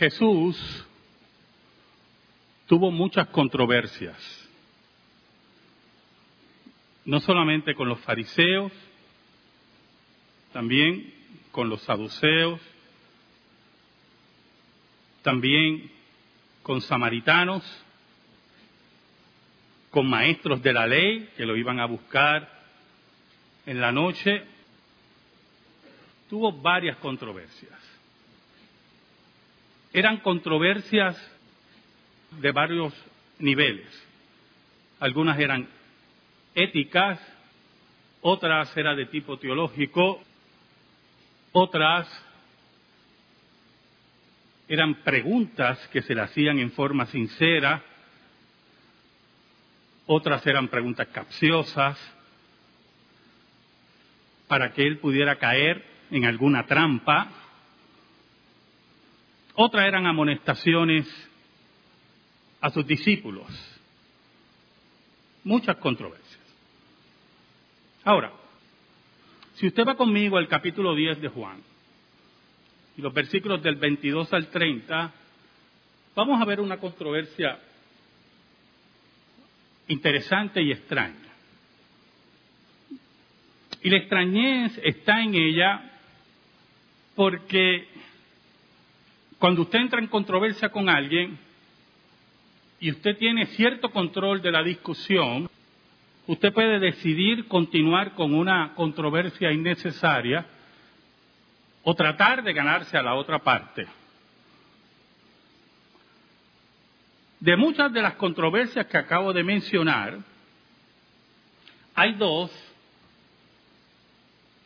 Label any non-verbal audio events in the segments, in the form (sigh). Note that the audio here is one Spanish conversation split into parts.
Jesús tuvo muchas controversias, no solamente con los fariseos, también con los saduceos, también con samaritanos, con maestros de la ley que lo iban a buscar en la noche. Tuvo varias controversias. Eran controversias de varios niveles. Algunas eran éticas, otras eran de tipo teológico, otras eran preguntas que se le hacían en forma sincera, otras eran preguntas capciosas, para que él pudiera caer en alguna trampa, otras eran amonestaciones a sus discípulos, muchas controversias. Ahora, si usted va conmigo al capítulo 10 de Juan, y los versículos del 22 al 30, vamos a ver una controversia interesante y extraña. Y la extrañez está en ella porque cuando usted entra en controversia con alguien y usted tiene cierto control de la discusión, usted puede decidir continuar con una controversia innecesaria o tratar de ganarse a la otra parte. De muchas de las controversias que acabo de mencionar, hay dos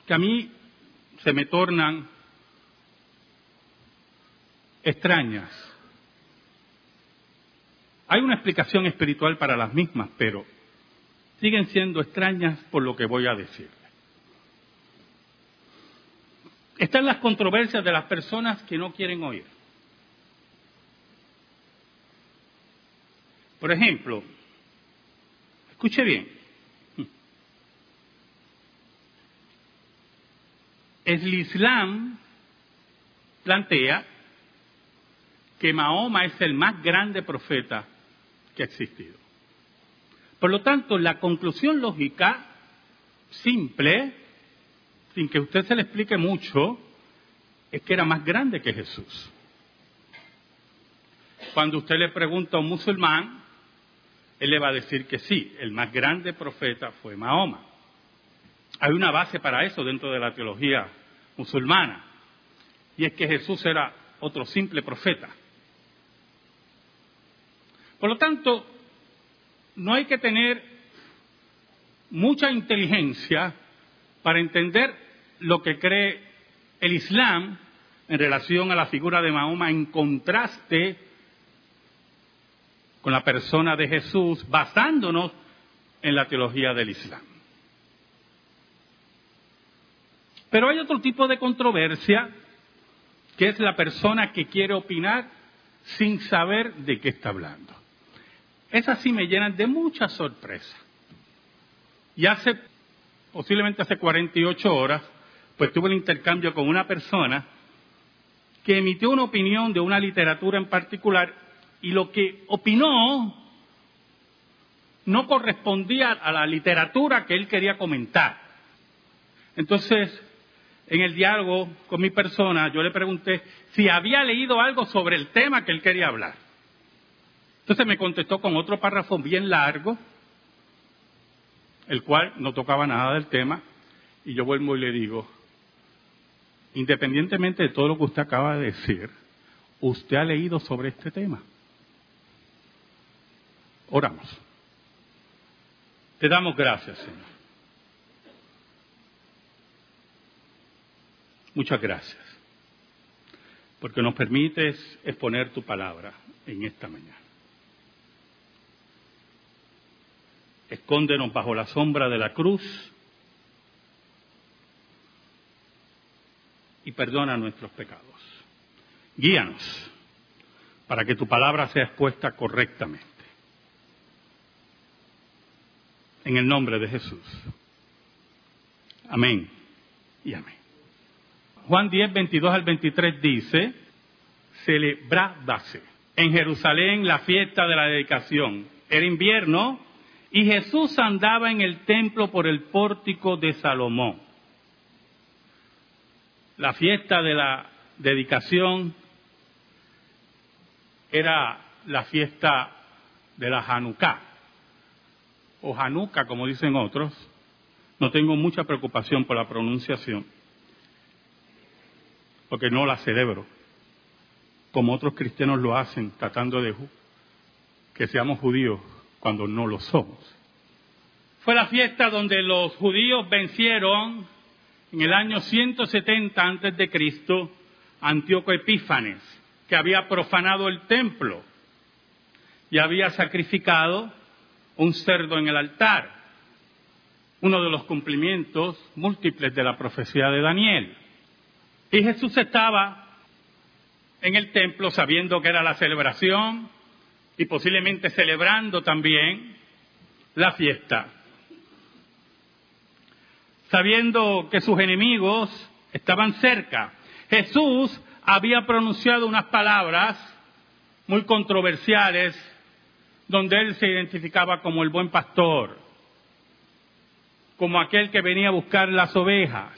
que a mí se me tornan extrañas. Hay una explicación espiritual para las mismas, pero siguen siendo extrañas por lo que voy a decir. Están las controversias de las personas que no quieren oír. Por ejemplo, escuche bien, el Islam plantea que Mahoma es el más grande profeta que ha existido. Por lo tanto, la conclusión lógica simple sin que usted se le explique mucho, es que era más grande que Jesús. Cuando usted le pregunta a un musulmán, él le va a decir que sí, el más grande profeta fue Mahoma. Hay una base para eso dentro de la teología musulmana, y es que Jesús era otro simple profeta. Por lo tanto, no hay que tener mucha inteligencia para entender lo que cree el Islam en relación a la figura de Mahoma en contraste con la persona de Jesús, basándonos en la teología del Islam. Pero hay otro tipo de controversia, que es la persona que quiere opinar sin saber de qué está hablando. Esas sí me llenan de mucha sorpresa. Y hace, posiblemente hace 48 horas, pues tuve el intercambio con una persona que emitió una opinión de una literatura en particular y lo que opinó no correspondía a la literatura que él quería comentar. Entonces, en el diálogo con mi persona, yo le pregunté si había leído algo sobre el tema que él quería hablar. Entonces me contestó con otro párrafo bien largo, el cual no tocaba nada del tema, y yo vuelvo y le digo, independientemente de todo lo que usted acaba de decir, usted ha leído sobre este tema. Oramos. Te damos gracias, Señor. Muchas gracias, porque nos permites exponer tu palabra en esta mañana. Escóndenos bajo la sombra de la cruz y perdona nuestros pecados. Guíanos para que tu palabra sea expuesta correctamente. En el nombre de Jesús. Amén y amén. Juan 10, 22 al 23 dice, celebrábase en Jerusalén la fiesta de la dedicación. Era invierno y Jesús andaba en el templo por el pórtico de Salomón. La fiesta de la dedicación era la fiesta de la Hanukkah, o Hanukkah como dicen otros. No tengo mucha preocupación por la pronunciación, porque no la celebro, como otros cristianos lo hacen, tratando de que seamos judíos cuando no lo somos. Fue la fiesta donde los judíos vencieron en el año 170 antes de Cristo Antíoco Epífanes, que había profanado el templo y había sacrificado un cerdo en el altar, uno de los cumplimientos múltiples de la profecía de Daniel. Y Jesús estaba en el templo sabiendo que era la celebración y posiblemente celebrando también la fiesta. Sabiendo que sus enemigos estaban cerca, Jesús había pronunciado unas palabras muy controversiales donde él se identificaba como el buen pastor, como aquel que venía a buscar las ovejas,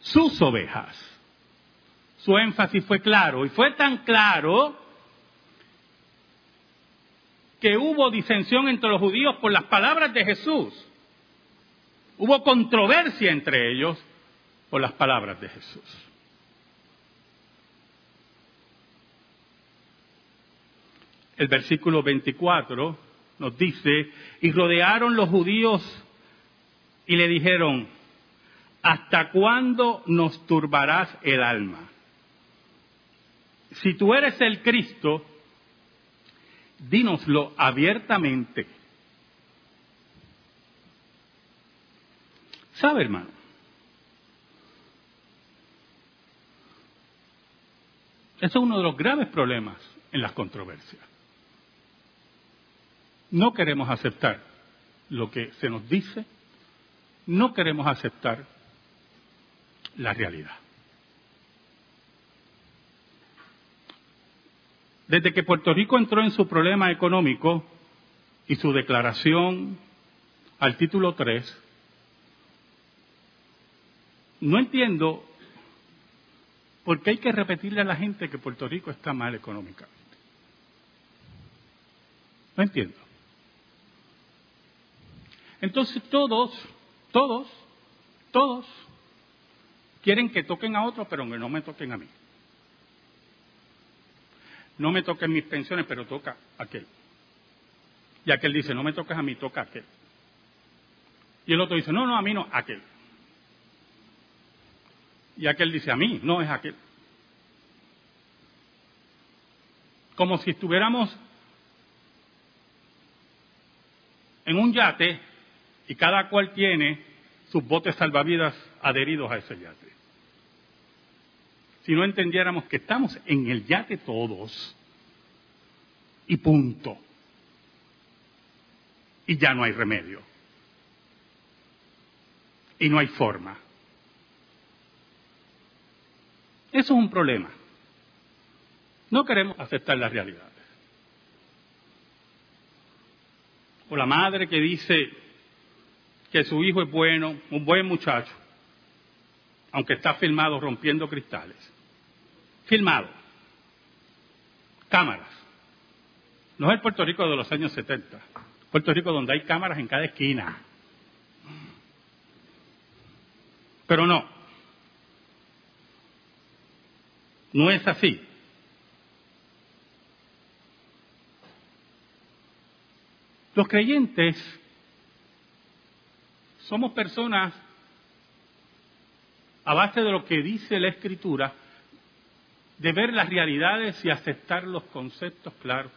sus ovejas. Su énfasis fue claro y fue tan claro que hubo disensión entre los judíos por las palabras de Jesús. Hubo controversia entre ellos por las palabras de Jesús. El versículo 24 nos dice, y rodearon los judíos y le dijeron, ¿hasta cuándo nos turbarás el alma? Si tú eres el Cristo, dínoslo abiertamente. ¿Sabe, hermano? Eso es uno de los graves problemas en las controversias. No queremos aceptar lo que se nos dice, no queremos aceptar la realidad. Desde que Puerto Rico entró en su problema económico y su declaración al título 3, no entiendo por qué hay que repetirle a la gente que Puerto Rico está mal económicamente. No entiendo. Entonces todos, todos, todos quieren que toquen a otros, pero que no me toquen a mí. No me toquen mis pensiones, pero toca aquel. Y aquel dice, no me toques a mí, toca aquel. Y el otro dice, no, no, a mí no, aquel. Y aquel dice, a mí, no es aquel. Como si estuviéramos en un yate y cada cual tiene sus botes salvavidas adheridos a ese yate. Si no entendiéramos que estamos en el yate todos y punto. Y ya no hay remedio. Y no hay forma. Eso es un problema. No queremos aceptar las realidades. O la madre que dice, que su hijo es bueno, un buen muchacho, aunque está filmado rompiendo cristales. Filmado. Cámaras. No es el Puerto Rico de los años 70. Puerto Rico donde hay cámaras en cada esquina. Pero no. No es así. Los creyentes somos personas, a base de lo que dice la Escritura, de ver las realidades y aceptar los conceptos claros.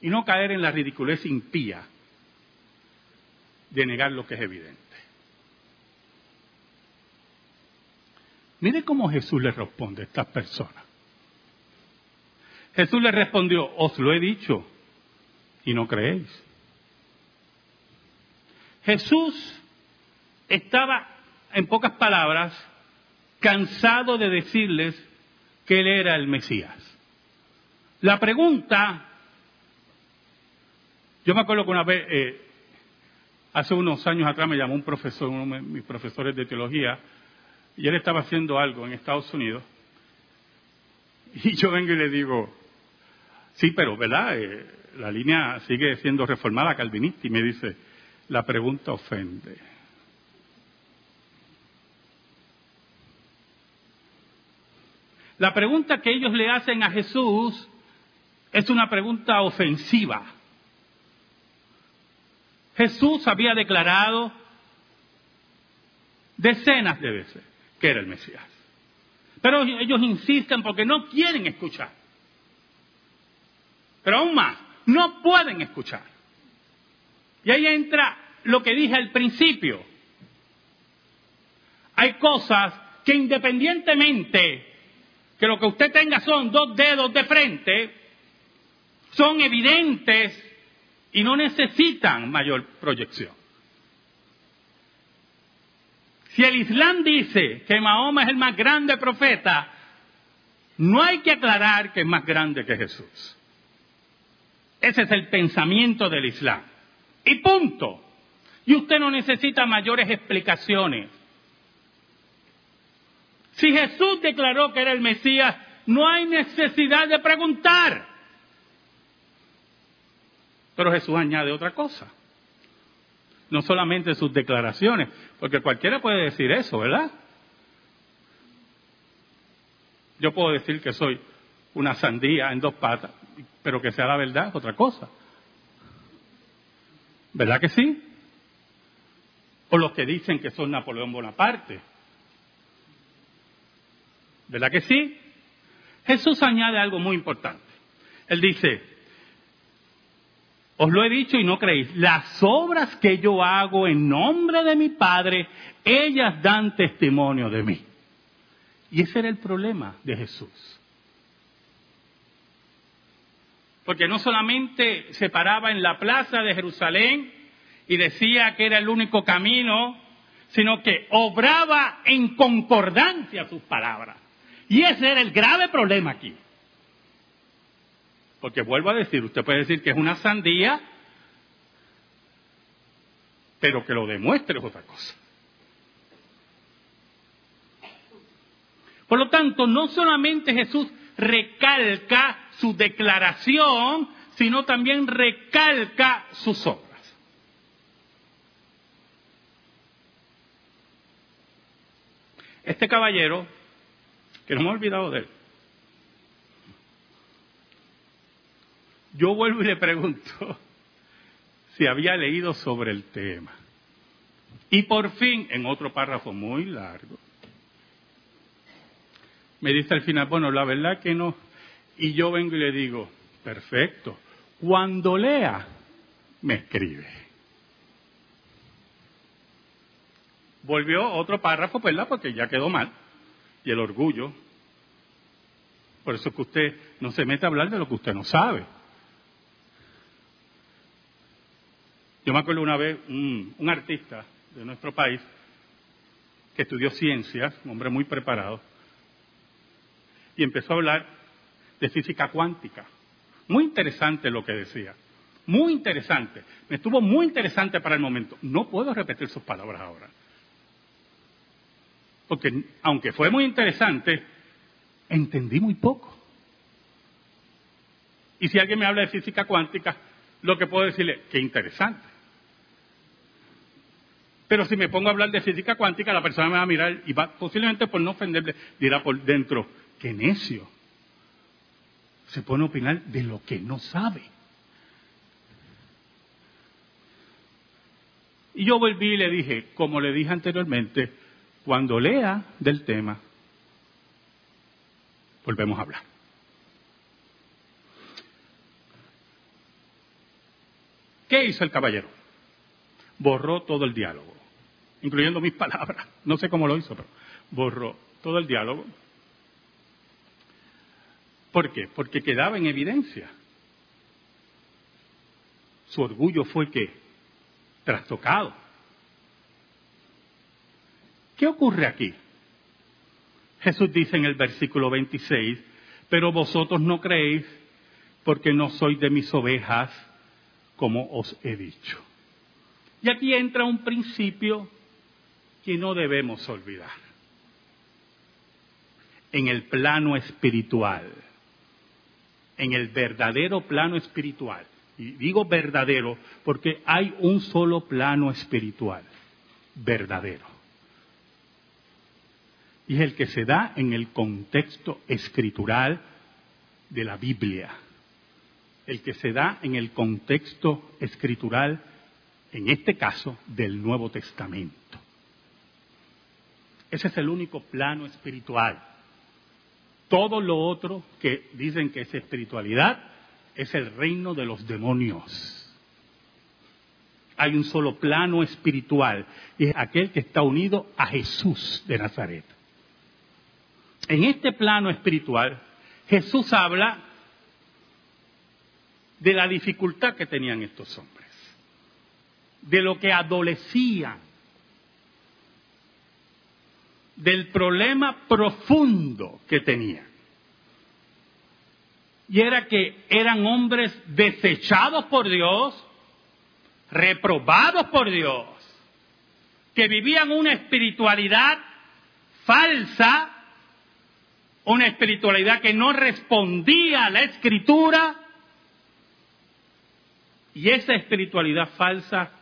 Y no caer en la ridiculez impía de negar lo que es evidente. Mire cómo Jesús le responde a estas personas. Jesús le respondió, os lo he dicho y no creéis. Jesús estaba en pocas palabras, cansado de decirles que él era el Mesías. La pregunta, yo me acuerdo que una vez, eh, hace unos años atrás me llamó un profesor, uno de mis profesores de teología, y él estaba haciendo algo en Estados Unidos, y yo vengo y le digo, sí, pero ¿verdad? Eh, la línea sigue siendo reformada calvinista, y me dice, la pregunta ofende. La pregunta que ellos le hacen a Jesús es una pregunta ofensiva. Jesús había declarado decenas de veces que era el Mesías. Pero ellos insisten porque no quieren escuchar. Pero aún más, no pueden escuchar. Y ahí entra lo que dije al principio. Hay cosas que independientemente que lo que usted tenga son dos dedos de frente, son evidentes y no necesitan mayor proyección. Si el Islam dice que Mahoma es el más grande profeta, no hay que aclarar que es más grande que Jesús. Ese es el pensamiento del Islam. Y punto. Y usted no necesita mayores explicaciones. Si Jesús declaró que era el Mesías, no hay necesidad de preguntar. Pero Jesús añade otra cosa. No solamente sus declaraciones, porque cualquiera puede decir eso, ¿verdad? Yo puedo decir que soy una sandía en dos patas, pero que sea la verdad es otra cosa. ¿Verdad que sí? O los que dicen que son Napoleón Bonaparte. ¿Verdad que sí? Jesús añade algo muy importante. Él dice, os lo he dicho y no creéis, las obras que yo hago en nombre de mi Padre, ellas dan testimonio de mí. Y ese era el problema de Jesús. Porque no solamente se paraba en la plaza de Jerusalén y decía que era el único camino, sino que obraba en concordancia sus palabras. Y ese era el grave problema aquí. Porque vuelvo a decir, usted puede decir que es una sandía, pero que lo demuestre es otra cosa. Por lo tanto, no solamente Jesús recalca su declaración, sino también recalca sus obras. Este caballero que no me he olvidado de él. Yo vuelvo y le pregunto (laughs) si había leído sobre el tema. Y por fin, en otro párrafo muy largo, me dice al final, bueno, la verdad que no. Y yo vengo y le digo, perfecto, cuando lea, me escribe. Volvió otro párrafo, ¿verdad? Porque ya quedó mal y el orgullo. Por eso es que usted no se mete a hablar de lo que usted no sabe. Yo me acuerdo una vez un, artista de nuestro país que estudió ciencias, un hombre muy preparado, y empezó a hablar de física cuántica. Muy interesante lo que decía. Muy interesante. Me estuvo muy interesante para el momento. No puedo repetir sus palabras ahora porque aunque fue muy interesante, entendí muy poco. Y si alguien me habla de física cuántica, lo que puedo decirle, qué interesante. Pero si me pongo a hablar de física cuántica, la persona me va a mirar y va, posiblemente por no ofenderle, dirá por dentro, qué necio. Se pone a opinar de lo que no sabe. Y yo volví y le dije, como le dije anteriormente, cuando lea del tema, volvemos a hablar. ¿Qué hizo el caballero? Borró todo el diálogo, incluyendo mis (laughs) palabras. No sé cómo lo hizo, pero borró todo el diálogo. ¿Por qué? Porque quedaba en evidencia. Su orgullo fue que trastocado ¿Qué ocurre aquí? Jesús dice en el versículo 26, pero vosotros no creéis porque no sois de mis ovejas, como os he dicho. Y aquí entra un principio que no debemos olvidar. En el plano espiritual, en el verdadero plano espiritual, y digo verdadero porque hay un solo plano espiritual, verdadero. Y es el que se da en el contexto escritural de la Biblia, el que se da en el contexto escritural, en este caso, del Nuevo Testamento. Ese es el único plano espiritual. Todo lo otro que dicen que es espiritualidad es el reino de los demonios. Hay un solo plano espiritual y es aquel que está unido a Jesús de Nazaret. En este plano espiritual, Jesús habla de la dificultad que tenían estos hombres, de lo que adolecían, del problema profundo que tenían. Y era que eran hombres desechados por Dios, reprobados por Dios, que vivían una espiritualidad falsa, una espiritualidad que no respondía a la escritura, y esa espiritualidad falsa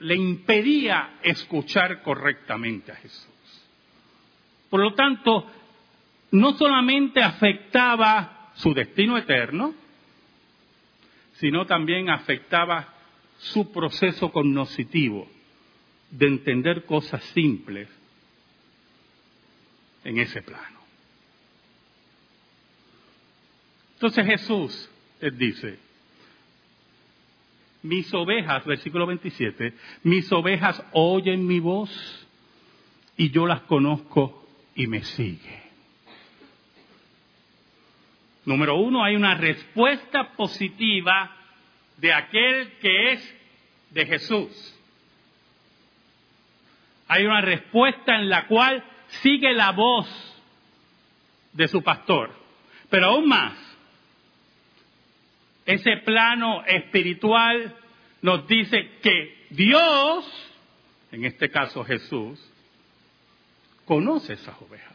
le impedía escuchar correctamente a Jesús. Por lo tanto, no solamente afectaba su destino eterno, sino también afectaba su proceso cognoscitivo de entender cosas simples en ese plano. Entonces Jesús les dice, mis ovejas, versículo 27, mis ovejas oyen mi voz y yo las conozco y me sigue. Número uno, hay una respuesta positiva de aquel que es de Jesús. Hay una respuesta en la cual sigue la voz de su pastor. Pero aún más, ese plano espiritual nos dice que Dios, en este caso Jesús, conoce esas ovejas.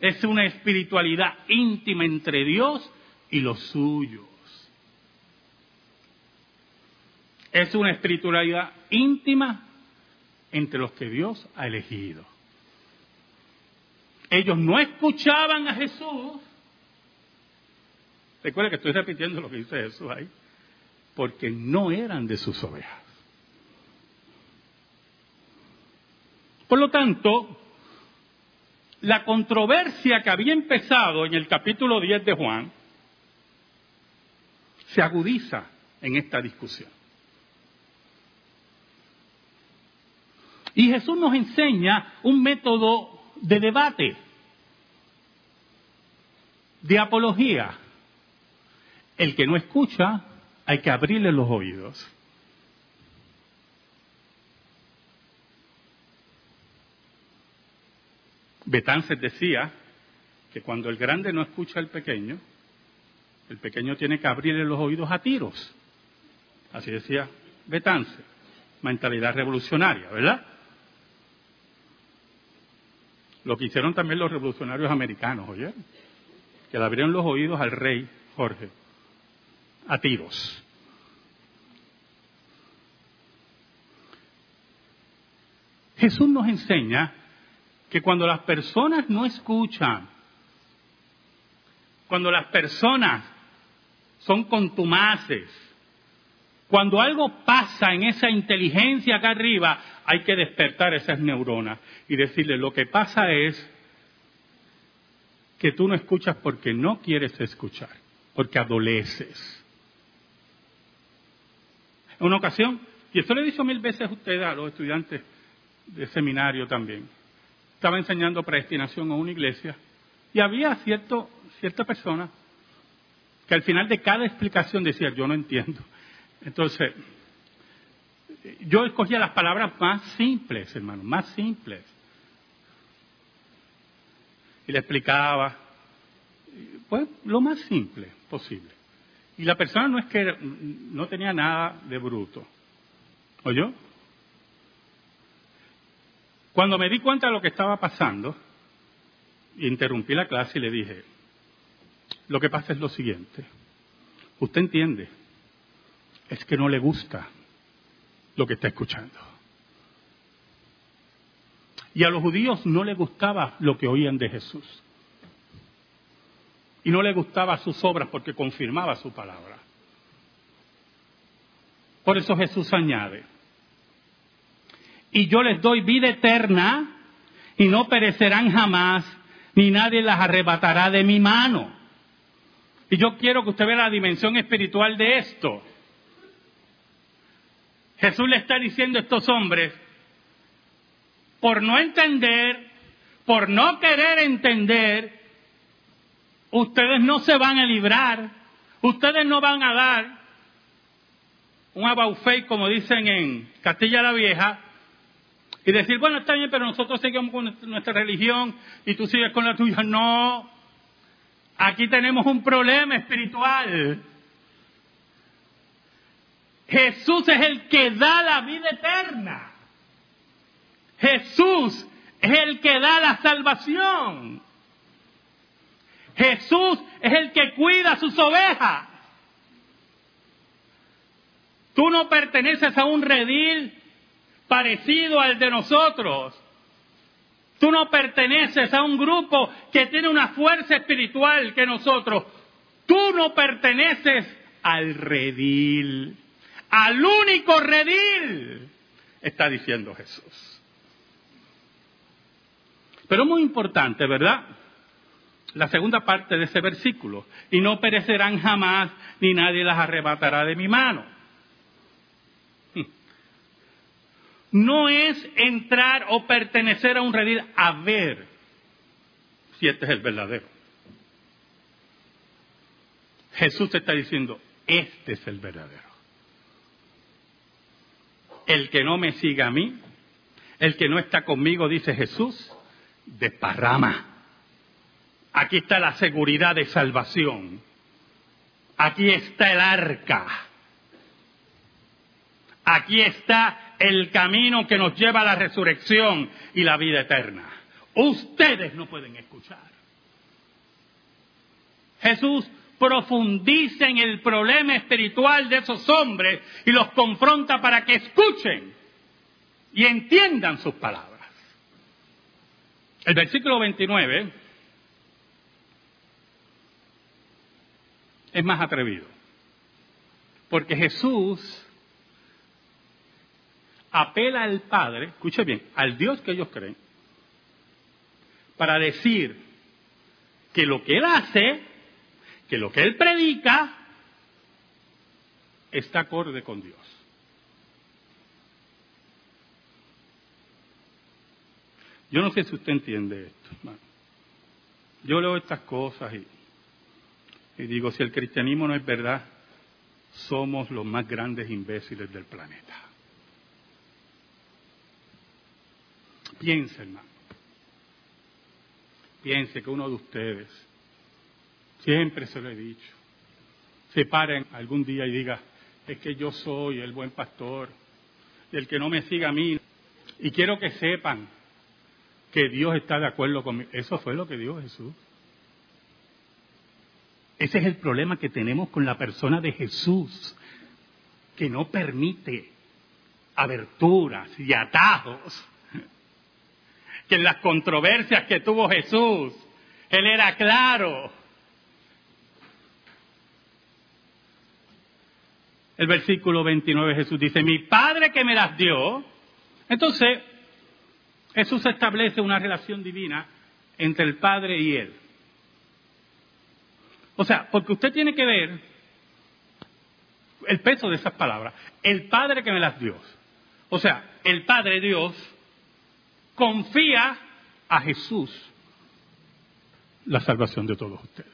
Es una espiritualidad íntima entre Dios y los suyos. Es una espiritualidad íntima entre los que Dios ha elegido. Ellos no escuchaban a Jesús. Recuerda que estoy repitiendo lo que dice Jesús ahí. Porque no eran de sus ovejas. Por lo tanto, la controversia que había empezado en el capítulo 10 de Juan se agudiza en esta discusión. Y Jesús nos enseña un método de debate, de apología. El que no escucha, hay que abrirle los oídos. Betances decía que cuando el grande no escucha al pequeño, el pequeño tiene que abrirle los oídos a tiros. Así decía Betances. Mentalidad revolucionaria, ¿verdad? Lo que hicieron también los revolucionarios americanos, ¿oyeron? Que le abrieron los oídos al rey Jorge a. Jesús nos enseña que cuando las personas no escuchan, cuando las personas son contumaces, cuando algo pasa en esa inteligencia acá arriba, hay que despertar esas neuronas y decirle, lo que pasa es que tú no escuchas porque no quieres escuchar, porque adoleces. Una ocasión, y esto le he dicho mil veces a ustedes, a los estudiantes de seminario también, estaba enseñando predestinación a una iglesia y había cierto, cierta persona que al final de cada explicación decía, yo no entiendo. Entonces, yo escogía las palabras más simples, hermano, más simples. Y le explicaba, pues, lo más simple posible. Y la persona no es que no tenía nada de bruto. ¿Oyó? Cuando me di cuenta de lo que estaba pasando, interrumpí la clase y le dije, lo que pasa es lo siguiente, usted entiende, es que no le gusta lo que está escuchando. Y a los judíos no les gustaba lo que oían de Jesús. Y no les gustaba sus obras porque confirmaba su palabra. Por eso Jesús añade, y yo les doy vida eterna y no perecerán jamás, ni nadie las arrebatará de mi mano. Y yo quiero que usted vea la dimensión espiritual de esto. Jesús le está diciendo a estos hombres, por no entender, por no querer entender, ustedes no se van a librar, ustedes no van a dar un abaufei, como dicen en Castilla la Vieja, y decir, bueno, está bien, pero nosotros seguimos con nuestra religión y tú sigues con la tuya. No, aquí tenemos un problema espiritual. Jesús es el que da la vida eterna. Jesús es el que da la salvación. Jesús es el que cuida sus ovejas. Tú no perteneces a un redil parecido al de nosotros. Tú no perteneces a un grupo que tiene una fuerza espiritual que nosotros. Tú no perteneces al redil al único redil, está diciendo Jesús. Pero muy importante, ¿verdad? La segunda parte de ese versículo, y no perecerán jamás, ni nadie las arrebatará de mi mano. Hmm. No es entrar o pertenecer a un redil a ver si este es el verdadero. Jesús te está diciendo, este es el verdadero el que no me siga a mí, el que no está conmigo, dice Jesús, desparrama. Aquí está la seguridad de salvación. Aquí está el arca. Aquí está el camino que nos lleva a la resurrección y la vida eterna. Ustedes no pueden escuchar. Jesús profundice en el problema espiritual de esos hombres y los confronta para que escuchen y entiendan sus palabras. El versículo 29 es más atrevido, porque Jesús apela al Padre, escuche bien, al Dios que ellos creen, para decir que lo que Él hace que lo que él predica está acorde con Dios. Yo no sé si usted entiende esto, hermano. Yo leo estas cosas y, y digo, si el cristianismo no es verdad, somos los más grandes imbéciles del planeta. Piense, hermano. Piense que uno de ustedes Siempre se lo he dicho. Se paren algún día y diga, es que yo soy el buen pastor, el que no me siga a mí. Y quiero que sepan que Dios está de acuerdo conmigo. Eso fue lo que dijo Jesús. Ese es el problema que tenemos con la persona de Jesús, que no permite aberturas y atajos. Que en las controversias que tuvo Jesús, Él era claro el versículo 29 Jesús dice, mi Padre que me las dio. Entonces, Jesús establece una relación divina entre el Padre y Él. O sea, porque usted tiene que ver el peso de esas palabras. El Padre que me las dio. O sea, el Padre Dios confía a Jesús la salvación de todos ustedes.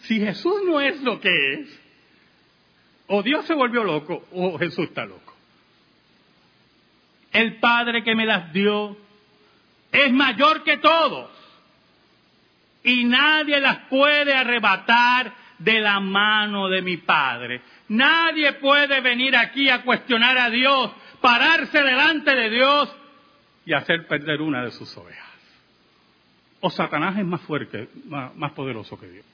Si Jesús no es lo que es, o Dios se volvió loco o Jesús está loco. el Padre que me las dio es mayor que todos y nadie las puede arrebatar de la mano de mi Padre. Nadie puede venir aquí a cuestionar a Dios, pararse delante de Dios y hacer perder una de sus ovejas. O Satanás es más fuerte, más, poderoso que Dios.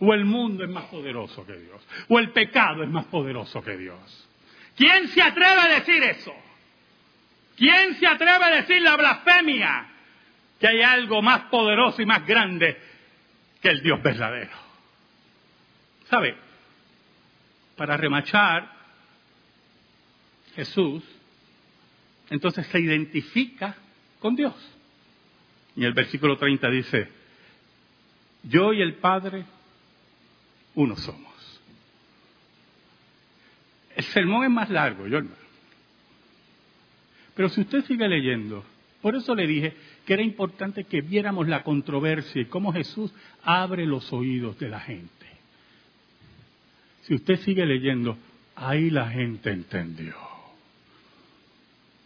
O el mundo es más poderoso que Dios. O el pecado es más poderoso que Dios. ¿Quién se atreve a decir eso? ¿Quién se atreve a decir la blasfemia? Que hay algo más poderoso y más grande que el Dios verdadero. ¿Sabe? Para remachar, Jesús entonces se identifica con Dios. Y el versículo 30 dice, yo y el Padre uno somos. El sermón es más largo, yo hermano. Pero si usted sigue leyendo, por eso le dije que era importante que viéramos la controversia y cómo Jesús abre los oídos de la gente. Si usted sigue leyendo, ahí la gente entendió.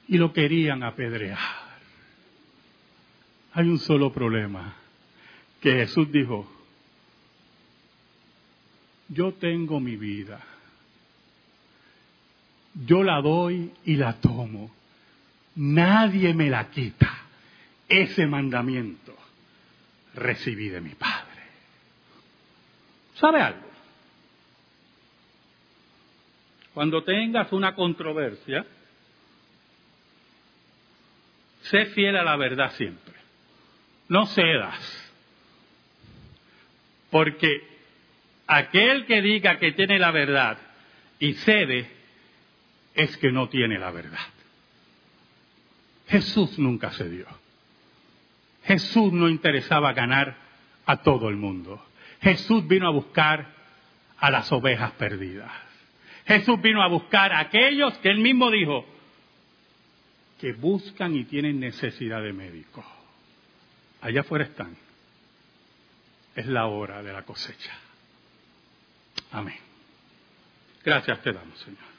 Y lo querían apedrear. Hay un solo problema, que Jesús dijo, yo tengo mi vida, yo la doy y la tomo, nadie me la quita ese mandamiento recibí de mi Padre. ¿Sabe algo? Cuando tengas una controversia, sé fiel a la verdad siempre. No cedas. Porque aquel que diga que tiene la verdad y cede, es que no tiene la verdad. Jesús nunca cedió. Jesús no interesaba ganar a todo el mundo. Jesús vino a buscar a las ovejas perdidas. Jesús vino a buscar a aquellos que él mismo dijo que buscan y tienen necesidad de médico. Allá afuera están. Es la hora de la cosecha. Amén. Gracias te damos, Señor.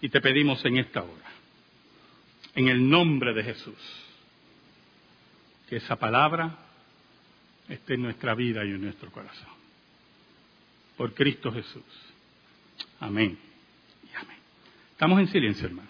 Y te pedimos en esta hora, en el nombre de Jesús, que esa palabra esté en nuestra vida y en nuestro corazón. Por Cristo Jesús. Amén y amén. Estamos en silencio, hermano.